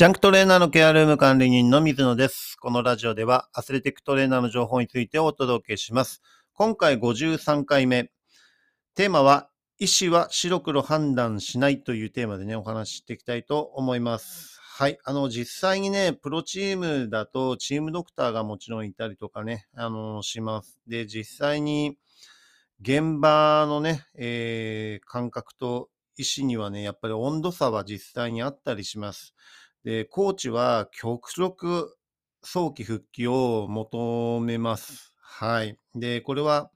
ジャンクトレーナーのケアルーム管理人の水野です。このラジオではアスレティックトレーナーの情報についてお届けします。今回53回目。テーマは、医師は白黒判断しないというテーマでね、お話ししていきたいと思います。はい。あの、実際にね、プロチームだとチームドクターがもちろんいたりとかね、あの、します。で、実際に現場のね、えー感覚と医師にはね、やっぱり温度差は実際にあったりします。で、コーチは極力早期復帰を求めます。はい。で、これは、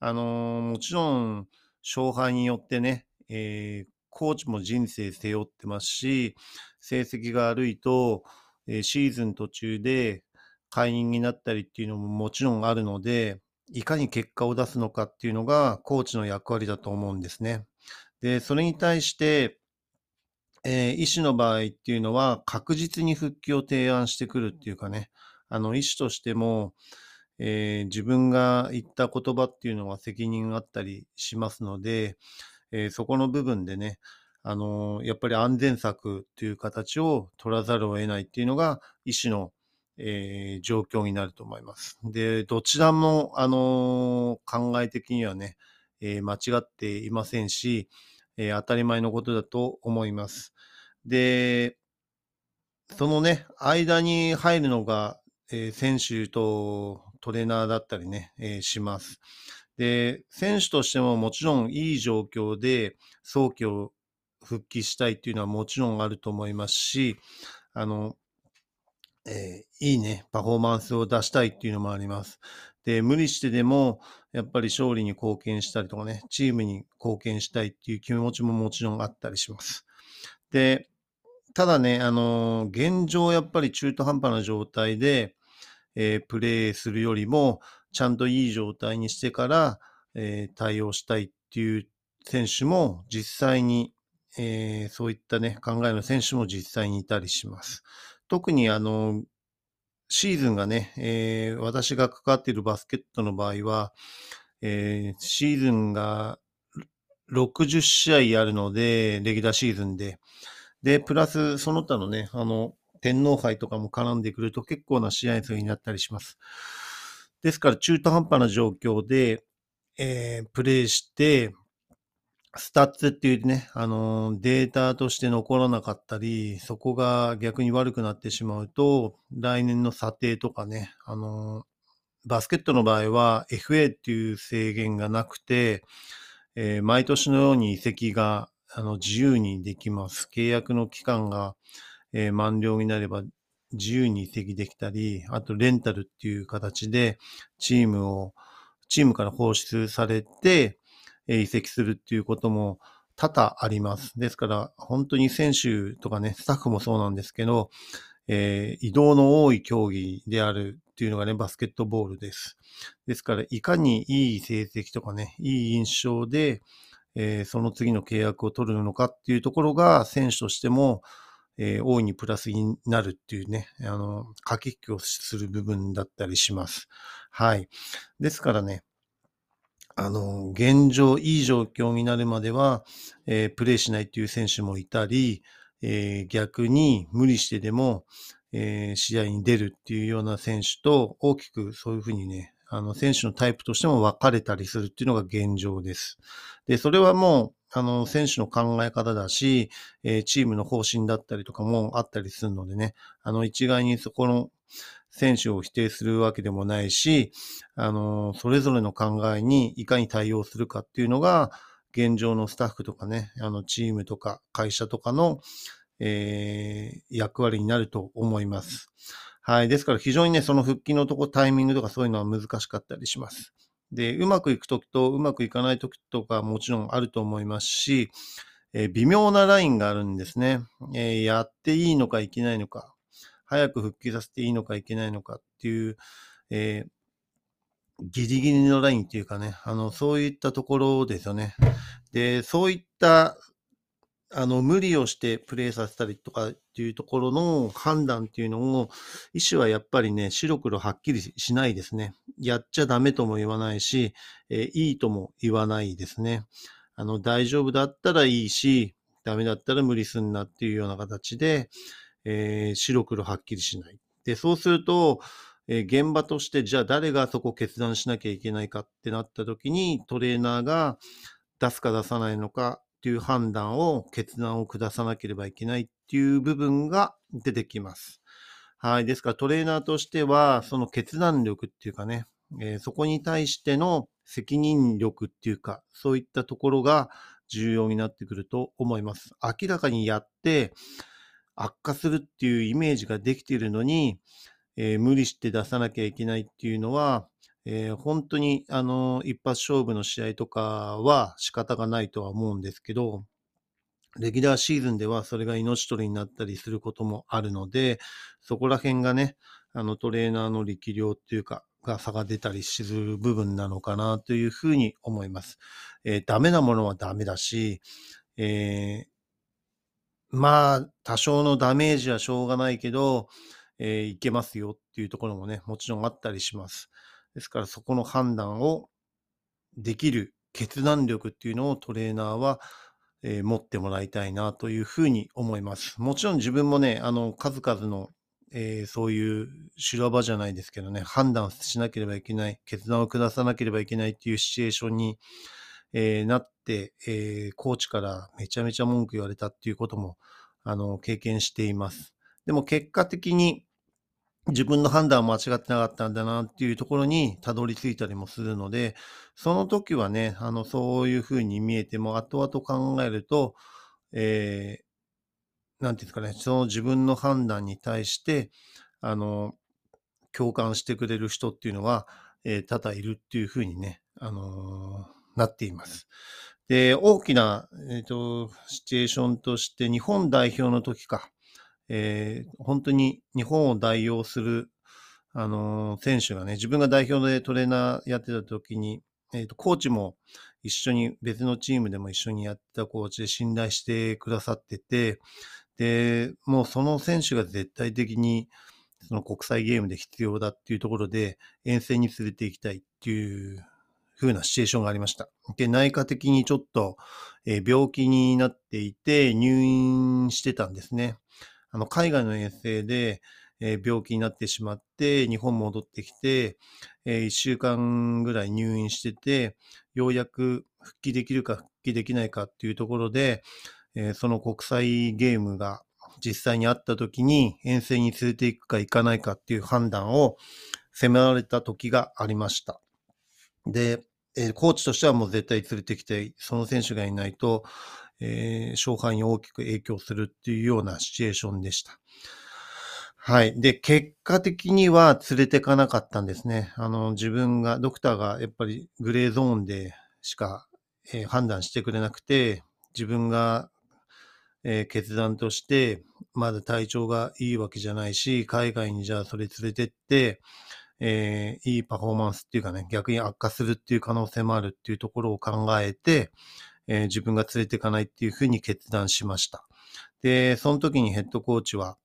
あのーもちろん、勝敗によってね、えーコーチも人生背負ってますし、成績が悪いと、えーシーズン途中で解任になったりっていうのももちろんあるので、いかに結果を出すのかっていうのがコーチの役割だと思うんですね。で、それに対して、えー医師の場合っていうのは確実に復帰を提案してくるっていうかね、あの医師としても、えー自分が言った言葉っていうのは責任あったりしますので、えーそこの部分でね、あのーやっぱり安全策っていう形を取らざるを得ないっていうのが医師の、えー状況になると思います。で、どちらも、あのー考え的にはね、えー間違っていませんし、えー当たり前のことだと思います。で、そのね、間に入るのが、えー選手とトレーナーだったりね、えーします。で、選手としてももちろんいい状況で早期を復帰したいっていうのはもちろんあると思いますし、あの、えーいいね、パフォーマンスを出したいっていうのもあります。で、無理してでも、やっぱり勝利に貢献したりとかね、チームに貢献したいっていう気持ちももちろんあったりします。で、ただね、あのー現状やっぱり中途半端な状態で、えープレーするよりも、ちゃんといい状態にしてから、えー対応したいっていう選手も実際に、えーそういったね、考えの選手も実際にいたりします。特にあの、シーズンがね、えー私が関わっているバスケットの場合は、えーシーズンが60試合あるので、レギュラーシーズンで。で、プラスその他のね、あの、天皇杯とかも絡んでくると結構な試合数になったりします。ですから中途半端な状況で、えープレイして、スタッツっていうね、あのデータとして残らなかったり、そこが逆に悪くなってしまうと、来年の査定とかね、あのバスケットの場合は FA っていう制限がなくて、えー毎年のように移籍があの自由にできます。契約の期間が、えー満了になれば自由に移籍できたり、あとレンタルっていう形でチームを、チームから放出されて、移籍するっていうことも多々あります。ですから、本当に選手とかね、スタッフもそうなんですけど、えー移動の多い競技であるっていうのがね、バスケットボールです。ですから、いかにいい成績とかね、いい印象で、えーその次の契約を取るのかっていうところが、選手としても、えー大いにプラスになるっていうね、あの、駆け引きをする部分だったりします。はい。ですからね、あの、現状、いい状況になるまでは、えープレイしないっていう選手もいたり、えー逆に無理してでも、えー試合に出るっていうような選手と、大きくそういうふうにね、あの、選手のタイプとしても分かれたりするっていうのが現状です。で、それはもう、あの、選手の考え方だし、えーチームの方針だったりとかもあったりするのでね、あの、一概にそこの選手を否定するわけでもないし、あの、それぞれの考えにいかに対応するかっていうのが、現状のスタッフとかね、あの、チームとか会社とかの、えー役割になると思います。はい。ですから非常にね、その復帰のとこ、タイミングとかそういうのは難しかったりします。で、うまくいくときとうまくいかないときとかもちろんあると思いますし、えー微妙なラインがあるんですね。えーやっていいのかいけないのか、早く復帰させていいのかいけないのかっていう、えーギリギリのラインっていうかね、あの、そういったところですよね。で、そういった、あの、無理をしてプレイさせたりとかっていうところの判断っていうのを、医師はやっぱりね、白黒はっきりしないですね。やっちゃダメとも言わないし、えーいいとも言わないですね。あの、大丈夫だったらいいし、ダメだったら無理すんなっていうような形で、えー、白黒はっきりしない。で、そうすると、えー、現場としてじゃあ誰がそこを決断しなきゃいけないかってなった時にトレーナーが出すか出さないのかっていう判断を、決断を下さなければいけないっていう部分が出てきます。はい。ですからトレーナーとしては、その決断力っていうかね、えー、そこに対しての責任力っていうか、そういったところが重要になってくると思います。明らかにやって悪化するっていうイメージができているのに、えー、無理して出さなきゃいけないっていうのは、えー、本当にあの一発勝負の試合とかは仕方がないとは思うんですけど、レギュラーシーズンではそれが命取りになったりすることもあるので、そこら辺がね、あのトレーナーの力量っていうか、が差が出たりする部分なのかなというふうに思います。えー、ダメなものはダメだし、えー、まあ、多少のダメージはしょうがないけど、えー、いけますよっていうところもね、もちろんあったりします。ですからそこの判断をできる決断力っていうのをトレーナーはえー、持ってもらいたいなというふうに思います。もちろん自分もね、あの、数々の、えー、そういう修羅場じゃないですけどね、判断しなければいけない、決断を下さなければいけないっていうシチュエーションに、えー、なって、えー、コーチからめちゃめちゃ文句言われたっていうことも、あの、経験しています。でも結果的に、自分の判断は間違ってなかったんだなっていうところにたどり着いたりもするので、その時はね、あの、そういうふうに見えても、後々考えると、えー、なんていうんですかね、その自分の判断に対して、あの、共感してくれる人っていうのは、えー、多々いるっていうふうにね、あのー、なっています。で、大きな、えっ、ー、と、シチュエーションとして、日本代表の時か、えー、本当に日本を代表する、あのー、選手がね、自分が代表でトレーナーやってた時に、えっ、と、コーチも一緒に、別のチームでも一緒にやってたコーチで信頼してくださってて、で、もうその選手が絶対的に、その国際ゲームで必要だっていうところで、遠征に連れて行きたいっていう風なシチュエーションがありました。で、内科的にちょっと、えー、病気になっていて入院してたんですね。あの、海外の遠征で、えー、病気になってしまって、日本戻ってきて、えー、1週間ぐらい入院してて、ようやく復帰できるか復帰できないかっていうところで、え、その国際ゲームが実際にあった時に遠征に連れて行くか行かないかっていう判断を迫られた時がありました。で、えー、コーチとしてはもう絶対連れてきて、その選手がいないと、えー、勝敗に大きく影響するっていうようなシチュエーションでした。はい。で、結果的には連れてかなかったんですね。あの、自分が、ドクターがやっぱりグレーゾーンでしか、えー、判断してくれなくて、自分が、えー、決断として、まだ体調がいいわけじゃないし、海外にじゃあそれ連れてって、えー、いいパフォーマンスっていうかね、逆に悪化するっていう可能性もあるっていうところを考えて、えー、自分が連れていかないっていうふうに決断しました。で、その時にヘッドコーチは、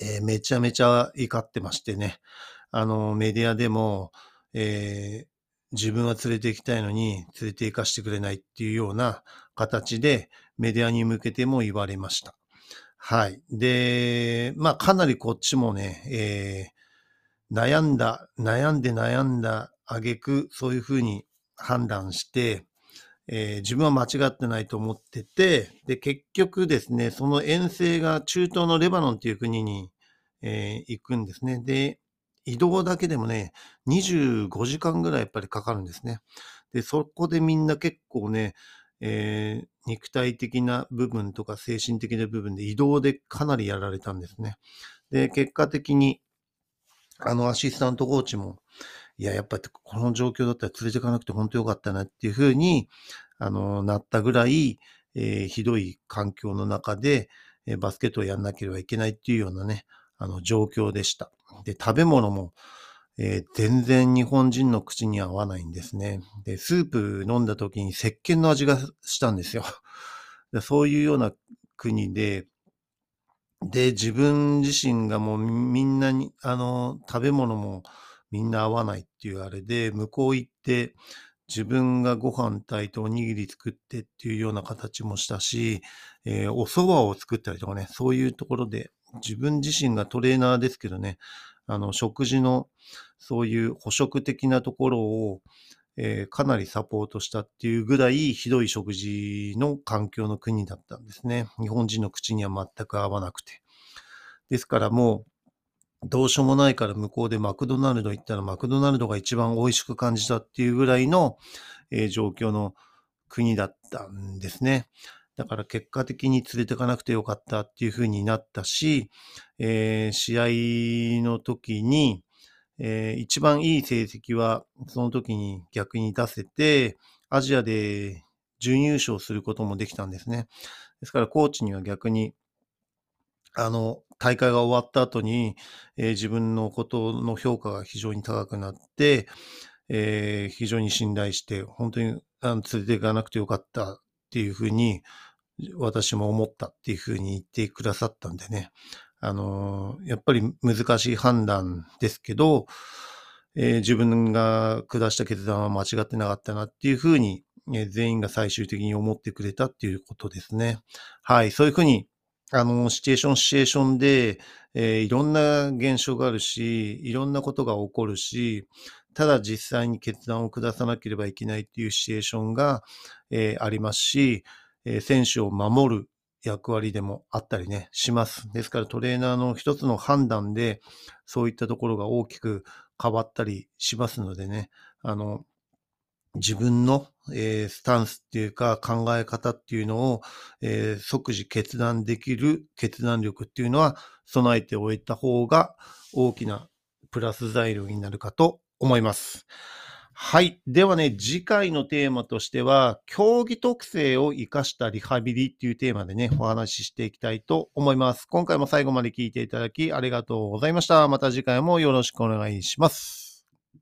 えー、めちゃめちゃ怒ってましてね、あの、メディアでも、え、自分は連れて行きたいのに連れて行かしてくれないっていうような形でメディアに向けても言われました。はい。で、まあかなりこっちもね、えー、悩んだ、悩んで悩んだ挙句、そういうふうに判断して、えー、自分は間違ってないと思ってて、で、結局ですね、その遠征が中東のレバノンっていう国に、えー、行くんですね。で、移動だけでもね、25時間ぐらいやっぱりかかるんですね。で、そこでみんな結構ね、えー、肉体的な部分とか精神的な部分で移動でかなりやられたんですね。で、結果的に、あのアシスタントコーチも、いや、やっぱりこの状況だったら連れていかなくて本当よかったなっていうふうに、あの、なったぐらい、えー、ひどい環境の中で、えー、バスケットをやんなければいけないっていうようなね、あの、状況でした。で、食べ物も、えー、全然日本人の口に合わないんですね。で、スープ飲んだ時に石鹸の味がしたんですよ。でそういうような国で、で、自分自身がもうみんなに、あの、食べ物もみんな合わないっていうあれで、向こう行って自分がご飯炊いておにぎり作ってっていうような形もしたし、えー、お蕎麦を作ったりとかね、そういうところで自分自身がトレーナーですけどね、あの、食事のそういう捕食的なところを、えー、かなりサポートしたっていうぐらいひどい食事の環境の国だったんですね。日本人の口には全く合わなくて。ですからもう、どうしようもないから向こうでマクドナルド行ったらマクドナルドが一番美味しく感じたっていうぐらいの、えー、状況の国だったんですね。だから結果的に連れてかなくてよかったっていう風になったし、えー、試合の時に、えー、一番いい成績はその時に逆に出せて、アジアで準優勝することもできたんですね。ですからコーチには逆に、あの、大会が終わった後に、えー、自分のことの評価が非常に高くなって、えー、非常に信頼して、本当にあの連れていかなくてよかったっていうふうに、私も思ったっていうふうに言ってくださったんでね。あの、やっぱり難しい判断ですけど、えー、自分が下した決断は間違ってなかったなっていうふうに、えー、全員が最終的に思ってくれたっていうことですね。はい。そういうふうに、あの、シチュエーション、シチュエーションで、えー、いろんな現象があるし、いろんなことが起こるし、ただ実際に決断を下さなければいけないっていうシチュエーションが、えー、ありますし、えー、選手を守る役割でもあったりね、します。ですからトレーナーの一つの判断で、そういったところが大きく変わったりしますのでね、あの、自分の、えー、スタンスっていうか考え方っていうのを、えー、即時決断できる決断力っていうのは備えておいた方が大きなプラス材料になるかと思います。はい。ではね、次回のテーマとしては、競技特性を活かしたリハビリっていうテーマでね、お話ししていきたいと思います。今回も最後まで聞いていただきありがとうございました。また次回もよろしくお願いします。